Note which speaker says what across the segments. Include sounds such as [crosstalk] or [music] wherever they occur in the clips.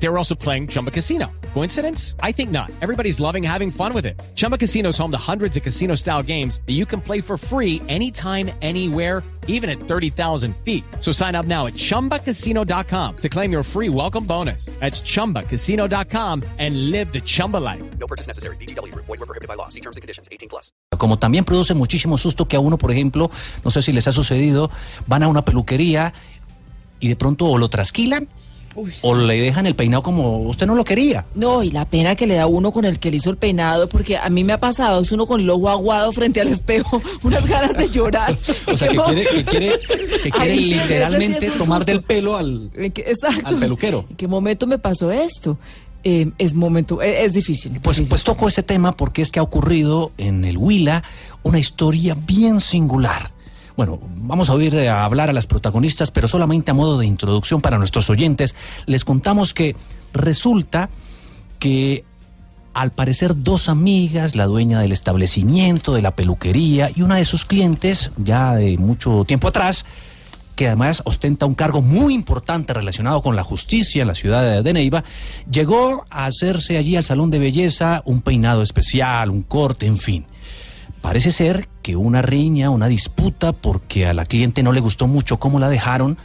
Speaker 1: They were also playing Chumba Casino. Coincidence? I think not. Everybody's loving having fun with it. Chumba Casino is home to hundreds of casino style games that you can play for free anytime, anywhere, even at 30,000 feet. So sign up now at chumbacasino.com to claim your free welcome bonus. That's chumbacasino.com and live the Chumba life.
Speaker 2: No purchase necessary. BGW. Void were prohibited by law. See terms and conditions. 18 plus.
Speaker 3: Como también produce muchísimo susto que a uno, por ejemplo, no sé si les ha sucedido, van a una peluquería y de pronto o lo trasquilan o le dejan el peinado como usted no lo quería.
Speaker 4: No, y la pena que le da uno con el que le hizo el peinado, porque a mí me ha pasado, es uno con el ojo aguado frente al espejo, [laughs] unas ganas de llorar. [laughs]
Speaker 3: O sea, que quiere, que quiere, que [laughs] literalmente
Speaker 4: sí
Speaker 3: tomar
Speaker 4: susto.
Speaker 3: del pelo al...
Speaker 4: ¿En qué- Exacto.
Speaker 3: Al peluquero.
Speaker 4: ¿En qué momento me pasó esto? Eh, es momento, eh, es difícil.
Speaker 3: Pues,
Speaker 4: difícil.
Speaker 3: pues toco ese tema porque es que ha ocurrido en el Huila una historia bien singular. Bueno, vamos a oír eh, a hablar a las protagonistas, pero solamente a modo de introducción para nuestros oyentes, les contamos que resulta que al parecer dos amigas, la dueña del establecimiento, de la peluquería y una de sus clientes, ya de mucho tiempo atrás, que además ostenta un cargo muy importante relacionado con la justicia en la ciudad de- de Neiva, llegó a hacerse allí al salón de belleza un peinado especial, un corte, en fin. Parece ser que una riña, una disputa, porque a la cliente no le gustó mucho cómo la dejaron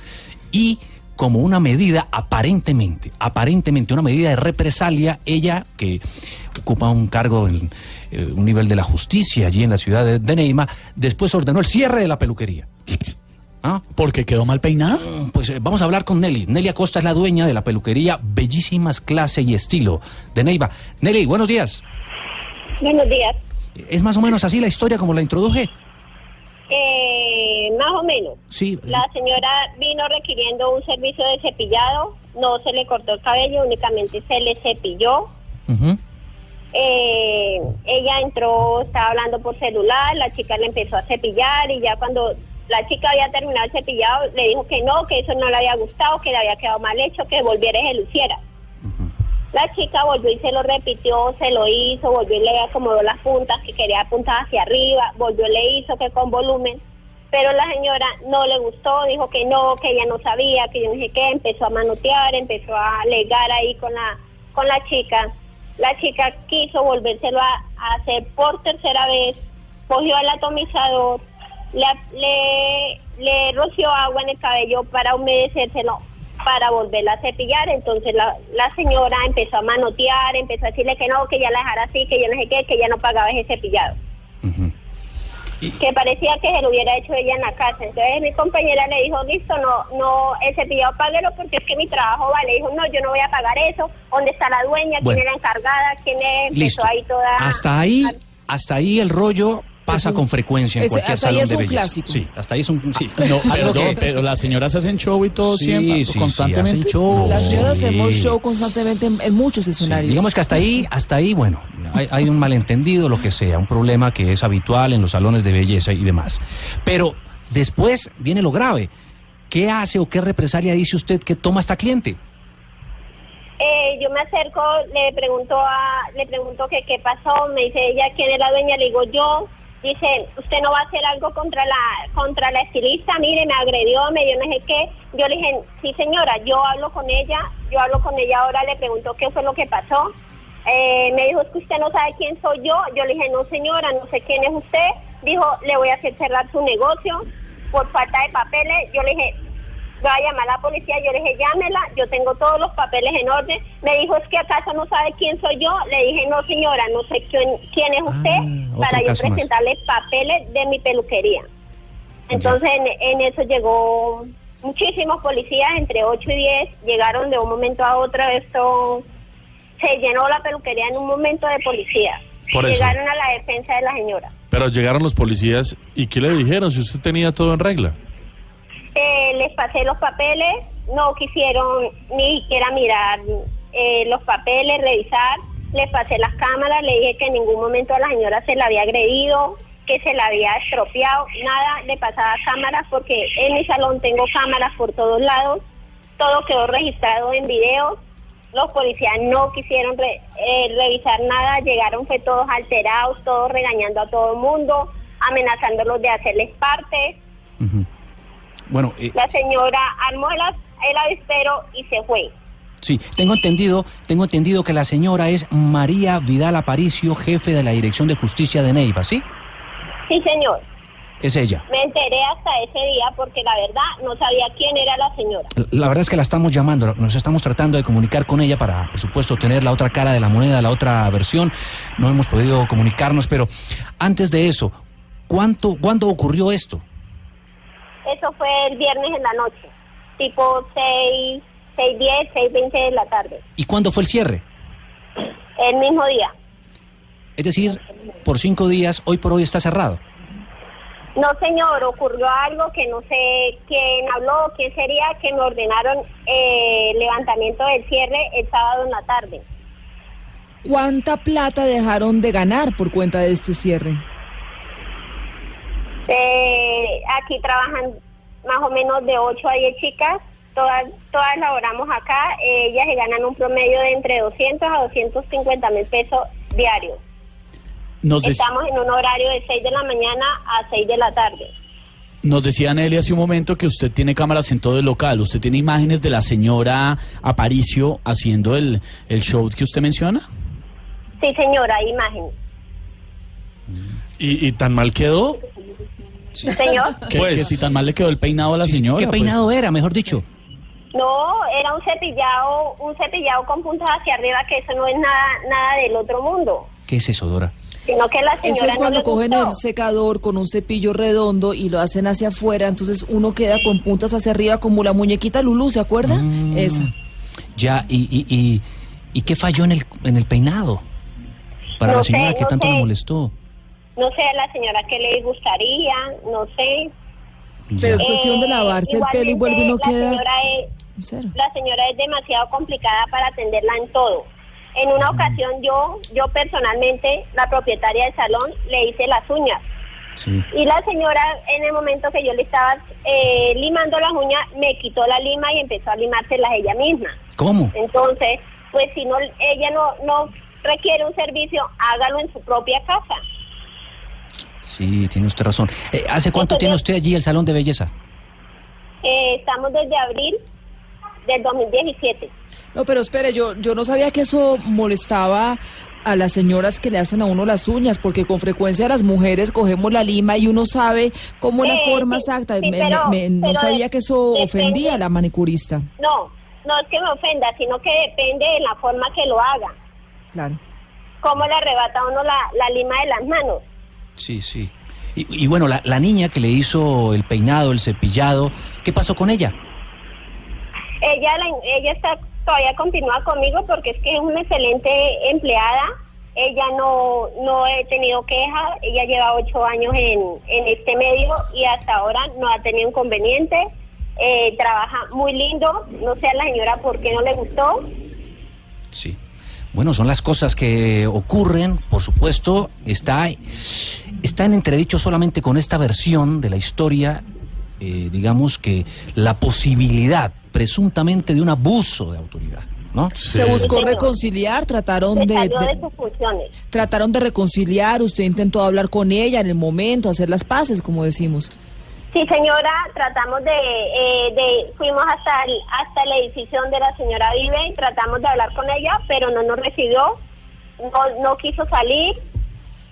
Speaker 3: y como una medida aparentemente, aparentemente una medida de represalia, ella que ocupa un cargo en eh, un nivel de la justicia allí en la ciudad de, de Neima, después ordenó el cierre de la peluquería. [sniffs] ¿Ah?
Speaker 5: Porque quedó mal peinado.
Speaker 3: Pues eh, vamos a hablar con Nelly. Nelly Acosta es la dueña de la peluquería Bellísimas Clase y Estilo de Neiva. Nelly, buenos días.
Speaker 6: Buenos días.
Speaker 3: ¿Es más o menos así la historia como la introduje?
Speaker 6: Eh, más o menos.
Speaker 3: Sí. eh,
Speaker 6: La señora vino requiriendo un servicio de cepillado, no se le cortó el cabello, únicamente se le cepilló. Eh, ella entró, estaba hablando por celular, la chica le empezó a cepillar y ya cuando la chica había terminado el cepillado le dijo que no, que eso no le había gustado, que le había quedado mal hecho, que volviera y se luciera. La chica volvió y se lo repitió, se lo hizo, volvió y le acomodó las puntas, que quería apuntar hacia arriba, volvió y le hizo que con volumen, pero la señora no le gustó, dijo que no, que ella no sabía, que yo no sé qué, empezó a manotear, empezó a alegar ahí con la, con la chica. La chica quiso volvérselo a, a hacer por tercera vez, cogió el atomizador, le, le, le roció agua en el cabello para humedecérselo, para volverla a cepillar. Entonces la, la señora empezó a manotear, empezó a decirle que no, que ya la dejara así, que yo no sé qué, que ya no pagaba ese cepillado. Que parecía que se lo hubiera hecho ella en la casa. Entonces mi compañera le dijo, listo, no, no, el cepillado páguelo porque es que mi trabajo vale. Dijo, no, yo no voy a pagar eso. ¿Dónde está la dueña?
Speaker 3: Bueno.
Speaker 6: ¿Quién es la encargada? ¿Quién es? Empezó
Speaker 3: Listo.
Speaker 6: ahí toda...
Speaker 3: Hasta ahí, hasta ahí el rollo pasa
Speaker 4: un-
Speaker 3: con frecuencia en
Speaker 4: es-
Speaker 3: cualquier
Speaker 4: hasta ahí
Speaker 3: salón
Speaker 4: es
Speaker 3: de
Speaker 4: un
Speaker 3: belleza.
Speaker 4: clásico.
Speaker 3: Sí, hasta ahí es un sí.
Speaker 5: No, perdón,
Speaker 3: que-
Speaker 5: pero las señoras hacen show y todo
Speaker 3: Sí,
Speaker 5: siempre,
Speaker 3: sí, sí,
Speaker 5: constantemente.
Speaker 3: hacen show.
Speaker 4: Las señoras
Speaker 3: Sí.
Speaker 4: hacemos show constantemente en, en muchos
Speaker 3: Sí,
Speaker 4: escenarios.
Speaker 3: digamos que hasta ahí, hasta ahí, bueno, hay, hay un malentendido, lo que sea, un problema que es habitual en los salones de belleza y demás. Pero después viene lo grave. ¿Qué hace o qué represalia dice usted que toma esta cliente?
Speaker 6: Eh, yo me acerco, le pregunto a, le pregunto que qué pasó, me dice ella quién es la dueña, le digo yo, dice, usted no va a hacer algo contra la, contra la estilista, mire, me agredió, me dio no sé qué, yo le dije, sí señora, yo hablo con ella, yo hablo con ella ahora, le pregunto qué fue lo que pasó, Eh, me dijo, es que usted no sabe quién soy yo, yo le dije, no señora, no sé quién es usted, dijo, le voy a hacer cerrar su negocio por falta de papeles, yo le dije, voy a llamar a la policía, yo le dije, llámela, yo tengo todos los papeles en orden. Me dijo, es que acaso no sabe quién soy yo. Le dije, no señora, no sé quién, quién es usted
Speaker 3: Ah, otro
Speaker 6: para yo
Speaker 3: más.
Speaker 6: presentarle papeles de mi peluquería. Entonces en, en eso llegó muchísimos policías, entre 8 y 10, llegaron de un momento a otro, esto se llenó la peluquería en un momento de policía.
Speaker 7: Por eso.
Speaker 6: Llegaron a la defensa de la señora.
Speaker 7: Pero llegaron los policías y ¿qué le dijeron si usted tenía todo en regla?
Speaker 6: Eh, les pasé los papeles, no quisieron ni siquiera mirar eh, los papeles, revisar. Les pasé las cámaras, le dije que en ningún momento a la señora se la había agredido, que se la había estropeado, nada, le pasaba cámaras porque en mi salón tengo cámaras por todos lados, todo quedó registrado en video los policías no quisieron eh, revisar nada, llegaron fue todos alterados, todos regañando a todo el mundo, amenazándolos de hacerles parte.
Speaker 3: Bueno, eh,
Speaker 6: La señora armó el, avispero y se fue.
Speaker 3: sí, tengo entendido, tengo entendido que la señora es María Vidal Aparicio, jefe de la Dirección de Justicia de Neiva, ¿sí?
Speaker 6: Sí, señor.
Speaker 3: Es ella.
Speaker 6: Me enteré hasta ese día porque la verdad no sabía quién era la señora.
Speaker 3: La verdad es que la estamos llamando, nos estamos tratando de comunicar con ella para, por supuesto, tener la otra cara de la moneda, la otra versión. No hemos podido comunicarnos, pero antes de eso, ¿cuánto, ¿cuándo ocurrió esto?
Speaker 6: Eso fue el viernes en la noche, tipo 6, 6.10, 6.20 de la tarde,
Speaker 3: ¿Y cuándo fue el cierre?
Speaker 6: el mismo día.
Speaker 3: Es decir, por cinco días, hoy por hoy está cerrado.
Speaker 6: No, señor, ocurrió algo que no sé quién habló, quién sería, que me ordenaron eh, el levantamiento del cierre el sábado en la tarde.
Speaker 4: ¿Cuánta plata dejaron de ganar por cuenta de este cierre?
Speaker 6: Eh, aquí trabajan más o menos de 8 a 10 chicas, todas, todas laboramos acá, eh, ellas se ganan un promedio de entre 200 a 250 mil pesos diarios.
Speaker 5: Nos,
Speaker 6: Estamos en un horario de 6 de la mañana a 6 de la tarde.
Speaker 5: nos decía Nelly hace un momento que usted tiene cámaras en todo el local. ¿Usted tiene imágenes de la señora Aparicio haciendo el, el show que usted menciona?
Speaker 6: Sí, señora, hay imagen.
Speaker 7: ¿Y, y tan mal quedó?
Speaker 6: Señor, [laughs]
Speaker 5: ¿Que,
Speaker 7: Pues-
Speaker 5: que si tan mal le quedó el peinado a la señora?
Speaker 3: ¿Qué
Speaker 5: pues.
Speaker 3: peinado era, mejor dicho?
Speaker 6: no, era un cepillado, un cepillado con puntas hacia arriba, que eso no es nada, nada del otro mundo,
Speaker 3: ¿Qué es eso, Dora?
Speaker 6: sino que la señora
Speaker 4: Eso es
Speaker 6: no
Speaker 4: cuando
Speaker 6: le
Speaker 4: cogen
Speaker 6: gustó.
Speaker 4: el secador con un cepillo redondo y lo hacen hacia afuera, entonces uno queda con puntas hacia arriba como la muñequita Lulú, ¿se acuerda?
Speaker 3: Mm.
Speaker 4: Esa.
Speaker 3: Ya, ¿y, y, y, y qué falló en el, en el peinado? Para
Speaker 6: No
Speaker 3: la
Speaker 6: sé,
Speaker 3: señora que
Speaker 6: no
Speaker 3: tanto
Speaker 6: sé.
Speaker 3: le molestó.
Speaker 6: No sé a la señora qué le gustaría, no sé.
Speaker 4: Pero es
Speaker 3: Ya.
Speaker 4: cuestión de lavarse el pelo y vuelve y no
Speaker 6: igualmente,
Speaker 4: queda.
Speaker 6: La señora, es, la señora es demasiado complicada para atenderla en todo. En una ocasión yo, yo personalmente, la propietaria del salón, le hice las uñas.
Speaker 3: Sí.
Speaker 6: Y la señora, en el momento que yo le estaba eh, limando las uñas, me quitó la lima y empezó a limárselas ella misma.
Speaker 3: ¿Cómo?
Speaker 6: Entonces, pues si no ella no, no requiere un servicio, hágalo en su propia casa.
Speaker 3: Sí, tiene usted razón. Eh, ¿Hace cuánto
Speaker 6: Entonces-
Speaker 3: tiene usted allí el salón de belleza?
Speaker 6: Eh, estamos desde abril del 2017.
Speaker 4: No, pero espere, yo, yo no sabía que eso molestaba a las señoras que le hacen a uno las uñas, porque con frecuencia las mujeres cogemos la lima y uno sabe cómo la
Speaker 6: Eh,
Speaker 4: forma
Speaker 6: sí,
Speaker 4: exacta.
Speaker 6: sí,
Speaker 4: Me-
Speaker 6: pero-
Speaker 4: me- no
Speaker 6: pero
Speaker 4: sabía que eso
Speaker 6: depende-
Speaker 4: ofendía a la manicurista.
Speaker 6: No, no es que me ofenda, sino que depende de la forma que lo haga.
Speaker 4: Claro.
Speaker 6: Cómo le arrebata a uno la, la lima de las manos.
Speaker 3: Sí, sí. Y, y bueno, la, la niña que le hizo el peinado, el cepillado, ¿qué pasó con ella?
Speaker 6: Ella, la- ella está todavía continúa conmigo porque es que es una excelente empleada. Ella no, no he tenido queja. Ella lleva ocho años en, en este medio y hasta ahora no ha tenido inconveniente. Eh, trabaja muy lindo. No sé a la señora por qué no le gustó.
Speaker 3: Sí. Bueno, son las cosas que ocurren, por supuesto, está, está en entredicho solamente con esta versión de la historia, eh, digamos que la posibilidad presuntamente de un abuso de autoridad, ¿no?
Speaker 4: Se buscó reconciliar, trataron de,
Speaker 6: de
Speaker 4: de-
Speaker 6: sus funciones.
Speaker 4: trataron de reconciliar, usted intentó hablar con ella en el momento, hacer las paces, como decimos.
Speaker 6: Sí, señora, tratamos de, eh, de fuimos hasta el, hasta el edificio donde la señora vive y tratamos de hablar con ella, pero no nos recibió, no, no quiso salir.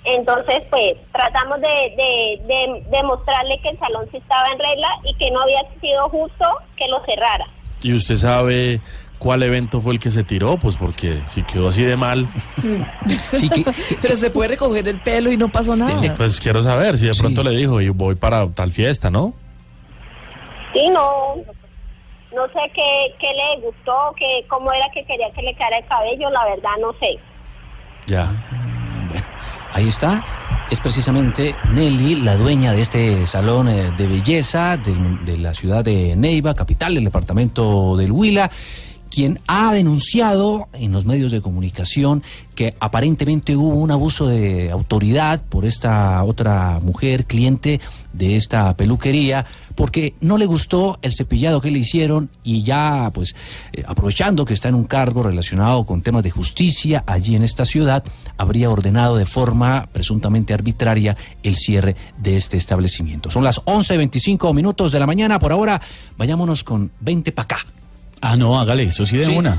Speaker 6: Entonces, pues, tratamos de, de, de, de mostrarle que el salón sí estaba en regla y que no había sido justo que lo cerrara.
Speaker 7: ¿Y usted sabe cuál evento fue el que se tiró? Pues porque si quedó así de mal, [laughs]
Speaker 3: Sí, que, [laughs]
Speaker 4: Pero se puede recoger el pelo y no pasó nada.
Speaker 7: pues quiero saber si de
Speaker 3: Sí.
Speaker 7: pronto le dijo y voy para tal fiesta, ¿no?
Speaker 6: Y no, no sé qué, qué le gustó, qué, cómo era que quería que le quedara el cabello, la verdad no sé.
Speaker 7: Ya.
Speaker 3: Ahí está. Es precisamente Nelly, la dueña de este salón eh, de belleza de, la ciudad de Neiva, capital del departamento del Huila. Quien ha denunciado en los medios de comunicación que aparentemente hubo un abuso de autoridad por esta otra mujer cliente de esta peluquería porque no le gustó el cepillado que le hicieron y ya pues eh, aprovechando que está en un cargo relacionado con temas de justicia allí en esta ciudad habría ordenado de forma presuntamente arbitraria el cierre de este establecimiento. Son las 11.25 minutos de la mañana, por ahora vayámonos con 20 para acá.
Speaker 5: Ah, no, hágale, eso sí de
Speaker 3: Sí.
Speaker 5: una.